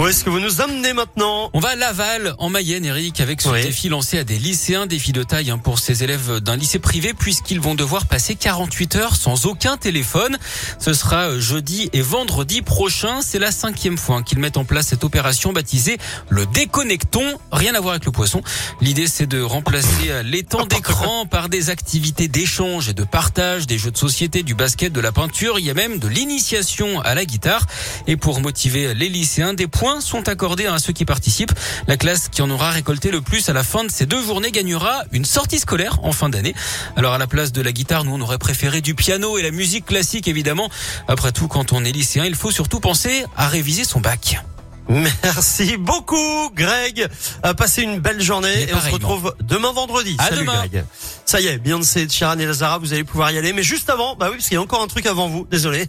Où est-ce que vous nous emmenez maintenant On va à Laval, en Mayenne, Eric, avec ce Oui. défi lancé à des lycéens, défi de taille hein, pour ces élèves d'un lycée privé, puisqu'ils vont devoir passer 48 heures sans aucun téléphone. Ce sera euh, jeudi et vendredi prochain. C'est la cinquième fois hein, qu'ils mettent en place cette opération baptisée le déconnecton. Rien à voir avec le poisson. L'idée, c'est de remplacer euh, les temps d'écran par des activités d'échange et de partage, des jeux de société, du basket, de la peinture. Il y a même de l'initiation à la guitare. Et pour motiver les lycéens, des points sont accordés à ceux qui participent. La classe qui en aura récolté le plus à la fin de ces deux journées gagnera une sortie scolaire en fin d'année. Alors à la place de la guitare, nous on aurait préféré du piano et la musique classique évidemment. Après tout, quand on est lycéen, il faut surtout penser à réviser son bac. Merci beaucoup, Greg. Passez une belle journée et on se retrouve demain vendredi. À Salut, demain. Greg. Ça y est, Beyoncé, Sharon et Lazara, vous allez pouvoir y aller. Mais juste avant, bah oui, parce qu'il y a encore un truc avant vous. Désolé.